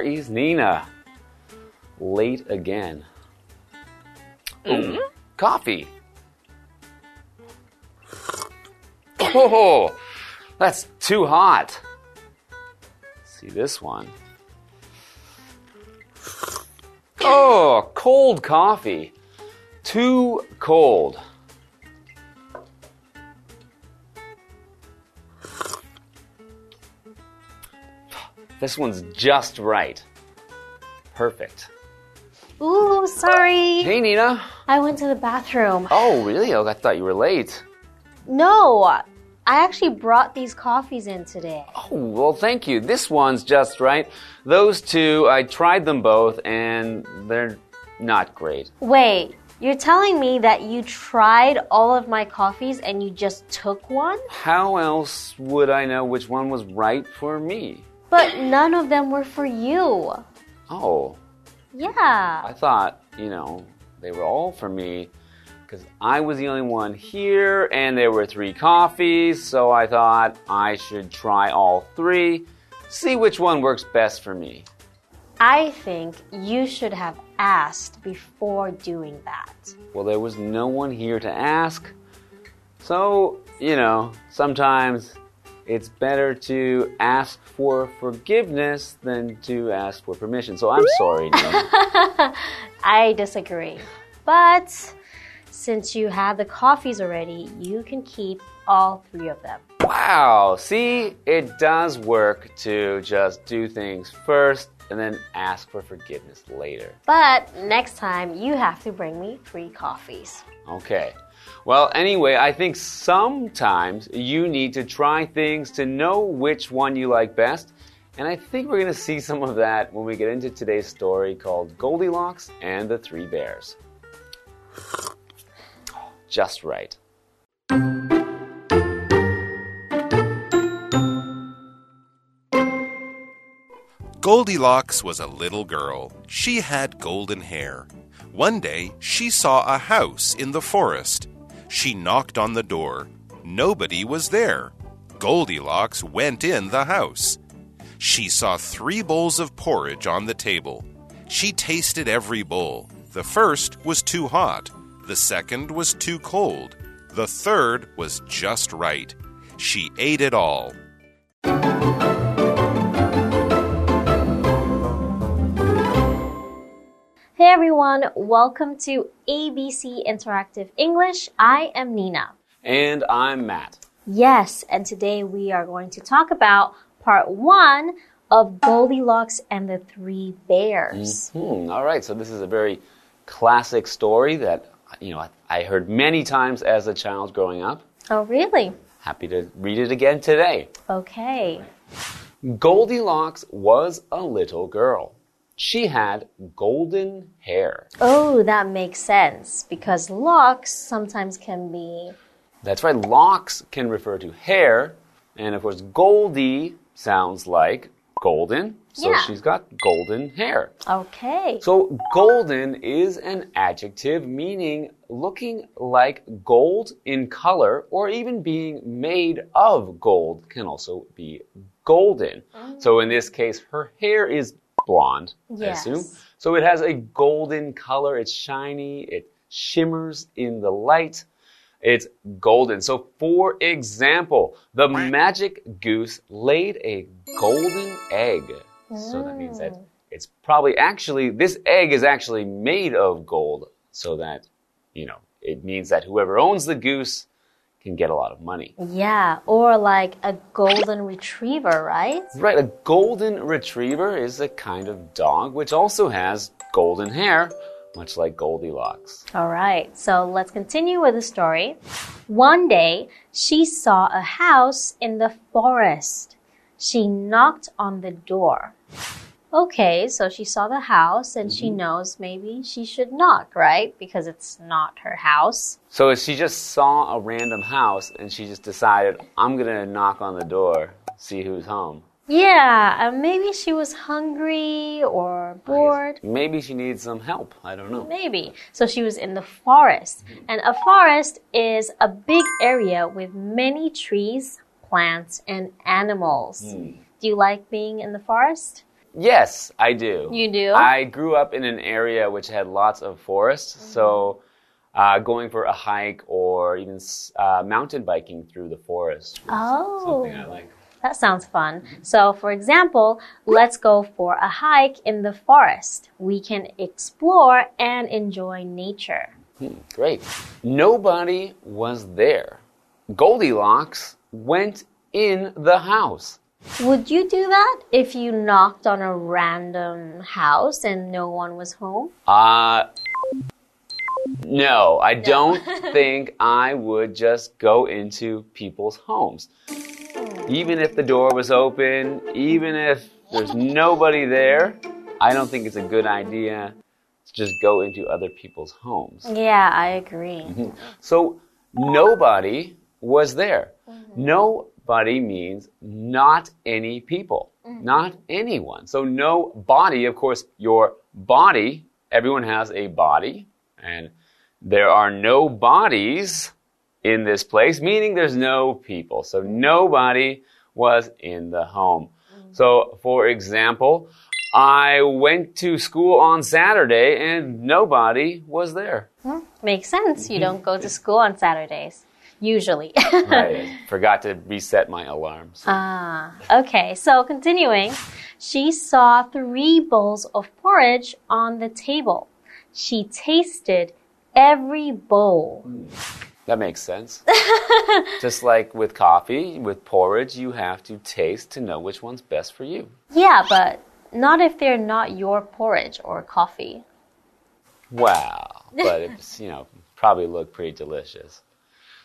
is Nina. Late again. Ooh, coffee. Oh, that's too hot. See this one. Oh, cold coffee. Too cold. This one's just right. Perfect. Ooh, sorry. Hey, Nina. I went to the bathroom. Oh, really? Oh, I thought you were late. No, I actually brought these coffees in today. Oh, well, thank you. This one's just right. Those two, I tried them both, and they're not great. Wait, you're telling me that you tried all of my coffees and you just took one? How else would I know which one was right for me? But none of them were for you. Oh, Yeah. I thought, you know, they were all for me because I was the only one here and there were three coffees, so I thought I should try all three, see which one works best for me. I think you should have asked before doing that. Well, there was no one here to ask. So, you know, sometimes it's better to ask for forgiveness than to ask for permission. So I'm sorry, I disagree. But since you have the coffees already, you can keep all three of them. wow, see, it does work to just do things first and then ask for forgiveness later. But next time, you have to bring me three coffees. Okay. Well, anyway, I think sometimes you need to try things to know which one you like best. And I think we're going to see some of that when we get into today's story called Goldilocks and the Three Bears. Just right. Goldilocks was a little girl. She had golden hair. One day, she saw a house in the forest. She knocked on the door. Nobody was there. Goldilocks went in the house. She saw three bowls of porridge on the table. She tasted every bowl. The first was too hot. The second was too cold. The third was just right. She ate it all. Everyone, welcome to ABC Interactive English. I am Nina. And I'm Matt. Yes, and today we are going to talk about part one of Goldilocks and the Three Bears. Hmm, all right, so this is a very classic story that you know I, I heard many times as a child growing up. Oh, really? Happy to read it again today. Okay. Goldilocks was a little girl. She had golden hair. Oh, that makes sense because locks sometimes can be. That's right, locks can refer to hair, and of course, Goldie sounds like golden, so Yeah. she's got golden hair. Okay. So, golden is an adjective meaning looking like gold in color or even being made of gold can also be golden. Oh. So, in this case, her hair is blonde, I assume. So, it has a golden color, it's shiny, it shimmers in the light. It's golden. So, for example, the magic goose laid a golden egg. So that means that mm. it's probably actually, this egg is actually made of gold. So that, you know, it means that whoever owns the goose can get a lot of money. Yeah, or like a golden retriever, right? Right, a golden retriever is a kind of dog which also has golden hair, much like Goldilocks. All right, so let's continue with the story. One day, she saw a house in the forest. She knocked on the door. Okay, so she saw the house and she mm-hmm. knows maybe she should knock, right? Because it's not her house. So she just saw a random house and she just decided, I'm gonna knock on the door, see who's home. Yeah, uh, maybe she was hungry or bored. Maybe she needs some help. I don't know. Maybe. So she was in the forest. Mm-hmm. And a forest is a big area with many trees, plants, and animals. Hmm. Do you like being in the forest? Yes, I do. You do? I grew up in an area which had lots of forests, Mm-hmm. so uh, going for a hike or even uh, mountain biking through the forest was Oh. something I like. That sounds fun. So, for example, let's go for a hike in the forest. We can explore and enjoy nature. Hmm, great. Nobody was there. Goldilocks went in the house. Would you do that if you knocked on a random house and no one was home? Uh, no, I don't think I would just go into people's homes. Even if the door was open, even if there's nobody there, I don't think it's a good idea to just go into other people's homes. Yeah, I agree. So nobody was there. Nobody means not any people, mm-hmm. not anyone. So no body, of course, your body, everyone has a body, and there are no bodies in this place, meaning there's no people. So nobody was in the home. Mm-hmm. So, for example, I went to school on Saturday and nobody was there. Hmm. Makes sense. You mm-hmm. don't go to school on Saturdays, usually. I forgot to reset my alarms. Ah, okay. So continuing, she saw three bowls of porridge on the table. She tasted every bowl. That makes sense. Just like with coffee, with porridge, you have to taste to know which one's best for you. Yeah, but not if they're not your porridge or coffee. Wow. But it's, you know, probably looked pretty delicious.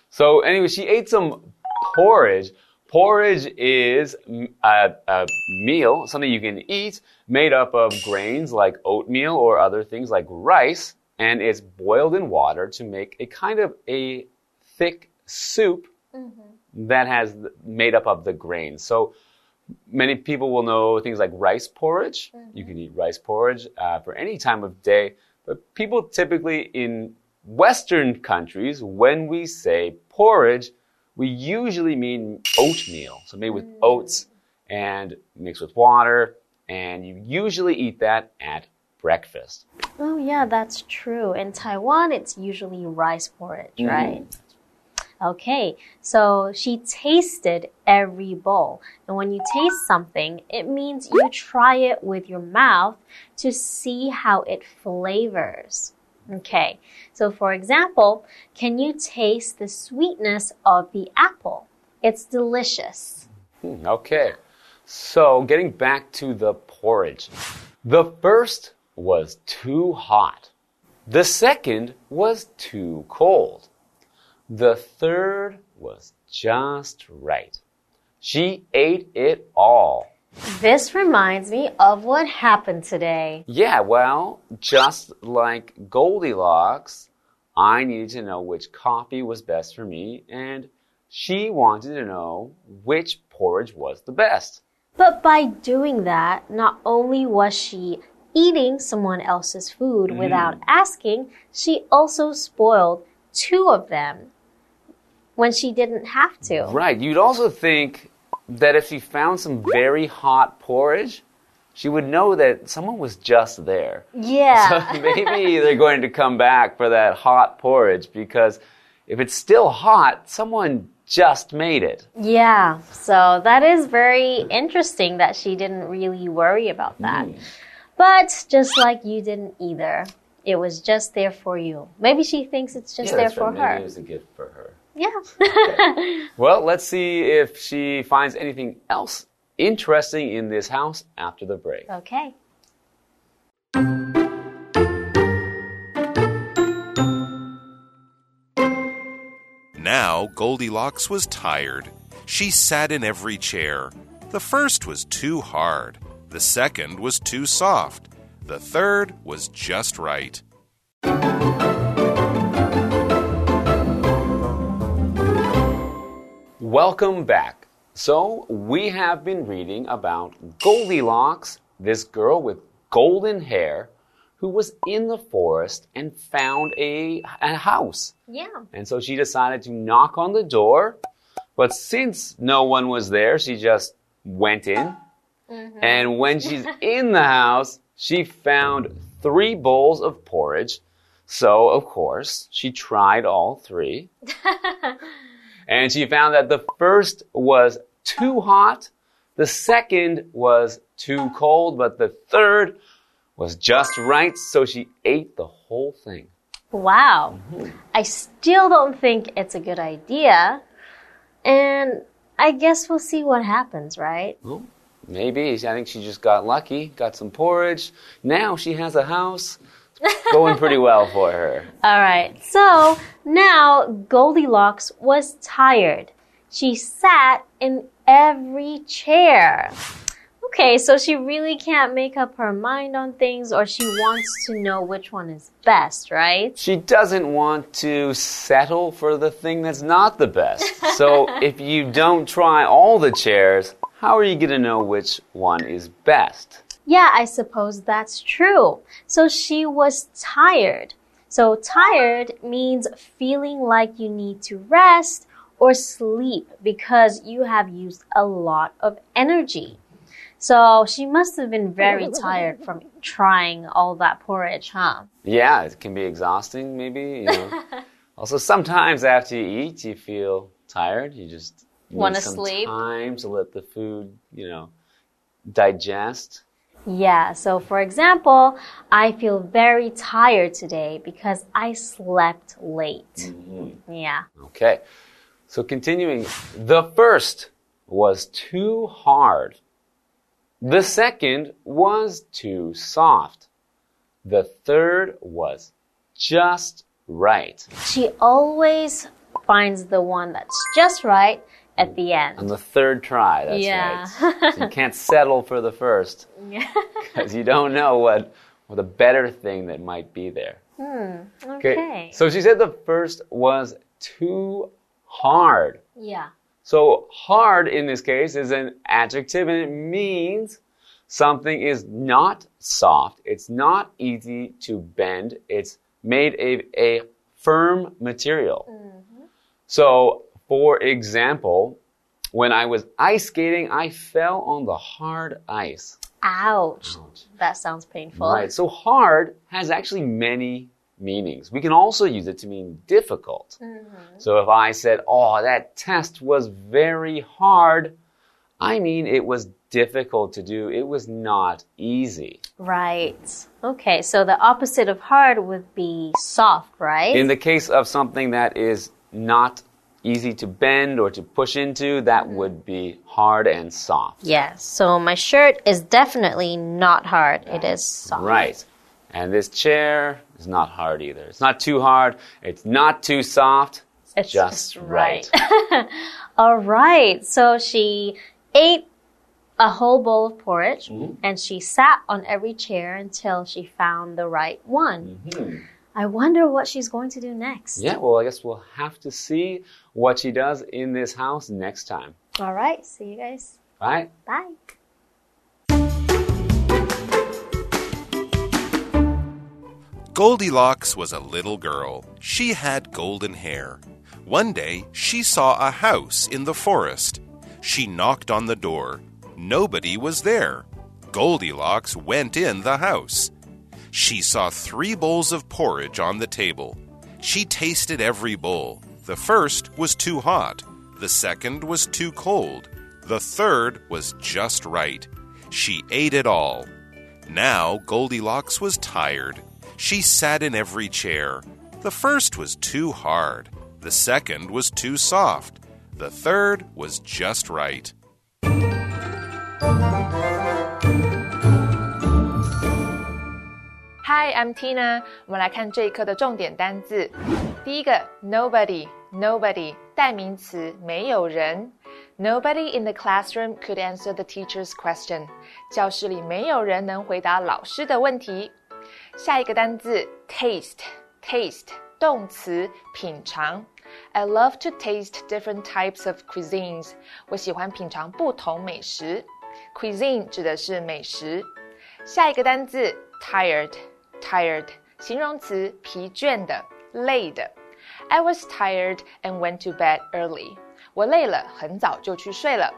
So anyway, she ate some porridge. Porridge is mm, a, a meal, something you can eat, made up of grains like oatmeal or other things like rice, and it's boiled in water to make a kind of a thick soup that has made up of the grains. So many people will know things like rice porridge. You can eat rice porridge uh, for any time of day, but people typically in Western countries, when we say porridge, we usually mean oatmeal. So made with mm. oats and mixed with water, and you usually eat that at breakfast. Oh, yeah, that's true. In Taiwan, it's usually rice porridge, mm-hmm. right? Okay, so she tasted every bowl. And when you taste something, it means you try it with your mouth to see how it flavors. Okay, so for example, can you taste the sweetness of the apple? It's delicious. Hmm, Okay. So getting back to the porridge. The first was too hot. The second was too cold. The third was just right. She ate it all. This reminds me of what happened today. Yeah, well, just like Goldilocks, I needed to know which coffee was best for me, and she wanted to know which porridge was the best. But by doing that, not only was she eating someone else's food mm-hmm. without asking, she also spoiled two of them when she didn't have to. Right. You'd also think that if she found some very hot porridge, she would know that someone was just there. Yeah. So maybe they're going to come back for that hot porridge because if it's still hot, someone just made it. yeah. So that is very interesting that she didn't really worry about that. Hmm. But just like you didn't either. It was just there for you. Maybe she thinks it's just Yeah, there for right. Maybe her. it was a gift for her. Yeah. Well, let's see if she finds anything else interesting in this house after the break. okay. Now Goldilocks was tired. She sat in every chair. The first was too hard. The second was too soft. The third was just right. Welcome back. So, we have been reading about Goldilocks, this girl with golden hair who was in the forest and found a, a house. Yeah. And so she decided to knock on the door. But since no one was there, she just went in. Mm -hmm. And when she's in the house, she found three bowls of porridge. So, of course, she tried all three. and she found that the first was too hot, the second was too cold, but the third was just right. So she ate the whole thing. Wow. I still don't think it's a good idea. And I guess we'll see what happens, right? Well, maybe. I think she just got lucky, got some porridge. Now she has a house. Going pretty well for her. All right. So now Goldilocks was tired. She sat in every chair. Okay, so she really can't make up her mind on things or she wants to know which one is best, right? She doesn't want to settle for the thing that's not the best. So if you don't try all the chairs, how are you going to know which one is best? Yeah, I suppose that's true. So she was tired. So tired means feeling like you need to rest or sleep because you have used a lot of energy. So she must have been very tired from trying all that porridge, huh? Yeah, it can be exhausting, maybe. You know. also, sometimes after you eat, you feel tired. You just Wanna some sleep? time to let the food, you know, digest. Yeah, so for example, I feel very tired today because I slept late. Mm-hmm. Yeah. Okay. So continuing, the first was too hard. The second was too soft. The third was just right. She always finds the one that's just right at the end. On the third try, that's Yeah. right. So you can't settle for the first because you don't know what, what a better thing that might be there. Hmm, okay. So she said the first was too hard. Yeah. So hard in this case is an adjective and it means something is not soft. It's not easy to bend. It's made of a firm material. Mm-hmm. So, for example, when I was ice skating, I fell on the hard ice. Ouch. That sounds painful. Right. So hard has actually many meanings. We can also use it to mean difficult. Mm-hmm. So if I said, "Oh, that test was very hard," I mean it was difficult to do. It was not easy. Right. Okay, so the opposite of hard would be soft, right? In the case of something that is not easy to bend or to push into, that would be hard and soft. yes. So my shirt is definitely not hard. It is soft. Right. And this chair is not hard either. It's not too hard. It's not too soft. It's just right. All right. So she ate a whole bowl of porridge Mm-hmm. and she sat on every chair until she found the right one. I wonder what she's going to do next. Yeah, well, I guess we'll have to see what she does in this house next time. All right. See you guys. Right? Bye. Goldilocks was a little girl. She had golden hair. One day, she saw a house in the forest. She knocked on the door. Nobody was there. Goldilocks went in the house. She saw three bowls of porridge on the table. She tasted every bowl. The first was too hot. The second was too cold. The third was just right. She ate it all. Now Goldilocks was tired. She sat in every chair. The first was too hard. The second was too soft. The third was just right. Hi, I'm Tina。我们来看这一课的重点单字。第一个，nobody，nobody 代名词，没有人。Nobody in the classroom could answer the teacher's question。教室里没有人能回答老师的问题。下一个单字，taste，taste 动词，品尝。I love to taste different types of cuisines。我喜欢品尝不同美食。Cuisine 指的是美食。下一个单字 Tired，形容词，疲倦的、累的。I was tired and went to bed early。我累了，很早就去睡了。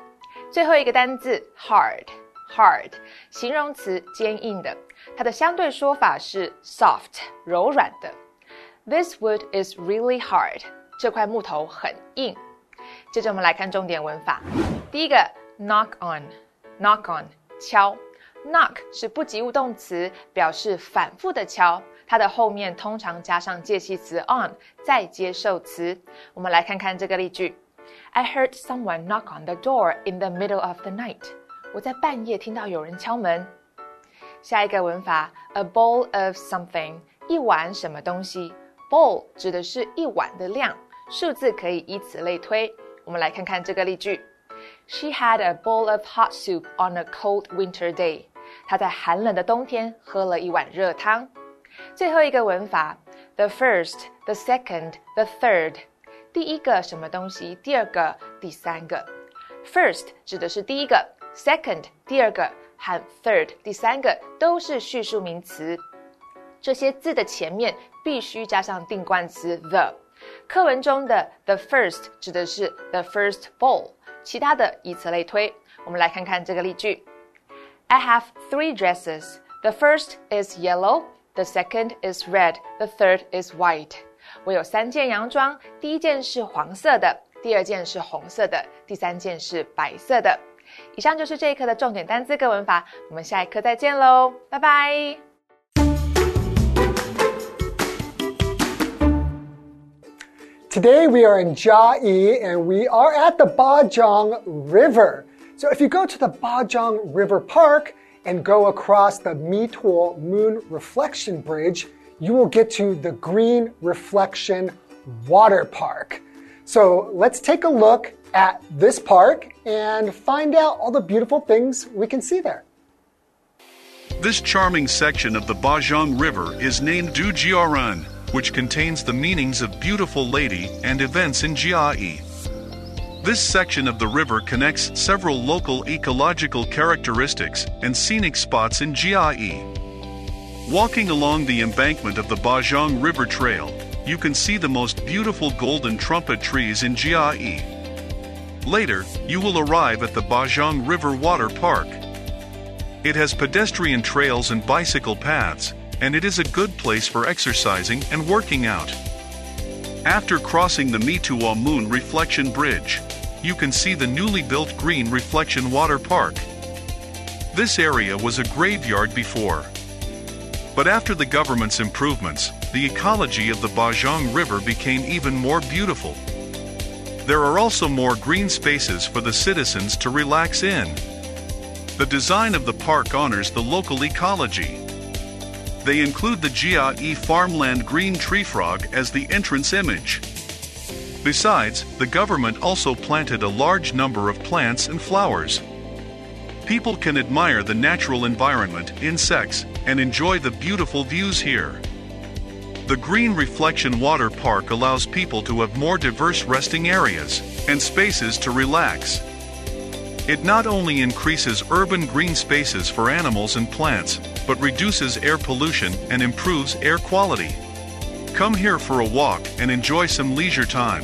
最后一个单字，hard。hard，形容词坚硬的，它的相对说法是 soft，柔软的。This wood is really hard，这块木头很硬。接着我们来看重点文法，第一个 knock on，knock on 敲 ，knock 是不及物动词，表示反复的敲，它的后面通常加上介系词 on，再接受词。我们来看看这个例句：I heard someone knock on the door in the middle of the night。我在半夜听到有人敲门。下一个文法，a bowl of something，一碗什么东西？bowl 指的是一碗的量，数字可以以此类推。我们来看看这个例句：She had a bowl of hot soup on a cold winter day。 他在寒冷的冬天喝了一碗热汤。最后一个文法：the first, the second, the third。第一个什么东西？第二个，第三个。First 指的是第一个，second 第二个，和 third 第三个都是序数名词。这些字的前面必须加上定冠词 the。课文中的 the first 指的是 the first bowl，其他的以此类推。我们来看看这个例句 ：I have three dresses. The first is yellow, the second is red, the third is white. 我有三件洋装，第一件是黄色的，第二件是红色的，第三件是白色的。以上就是这一课的重点单词跟文法，我们下一课再见喽，拜拜。Today we are in Jiayi and we are at the Bajang River. So if you go to the Bajang River Park and go across the Mituo Moon Reflection Bridge, you will get to the Green Reflection Water Park. So let's take a look at this park and find out all the beautiful things we can see there. This charming section of the Bajang River is named Dujiaran which contains the meanings of beautiful lady and events in Jiayi. This section of the river connects several local ecological characteristics and scenic spots in Jiayi. Walking along the embankment of the Bajang River Trail, you can see the most beautiful golden trumpet trees in Jiayi. Later, you will arrive at the Bajang River Water Park. It has pedestrian trails and bicycle paths, and it is a good place for exercising and working out. After crossing the Mituo Moon Reflection Bridge, you can see the newly built Green Reflection Water Park. This area was a graveyard before. But after the government's improvements, the ecology of the Bajang River became even more beautiful. There are also more green spaces for the citizens to relax in. The design of the park honors the local ecology they include the Jia farmland green tree frog as the entrance image. Besides, the government also planted a large number of plants and flowers. People can admire the natural environment, insects, and enjoy the beautiful views here. The Green Reflection Water Park allows people to have more diverse resting areas and spaces to relax. It not only increases urban green spaces for animals and plants, but reduces air pollution and improves air quality. Come here for a walk and enjoy some leisure time.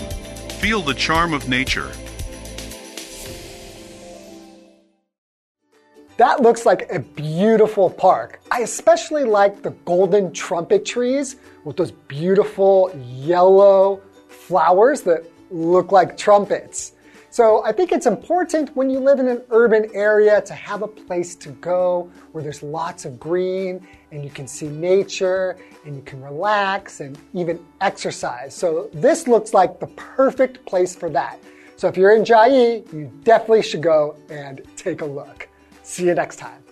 Feel the charm of nature. That looks like a beautiful park. I especially like the golden trumpet trees with those beautiful yellow flowers that look like trumpets. So I think it's important when you live in an urban area to have a place to go where there's lots of green and you can see nature and you can relax and even exercise. So this looks like the perfect place for that. So if you're in Jiayi, you definitely should go and take a look. See you next time.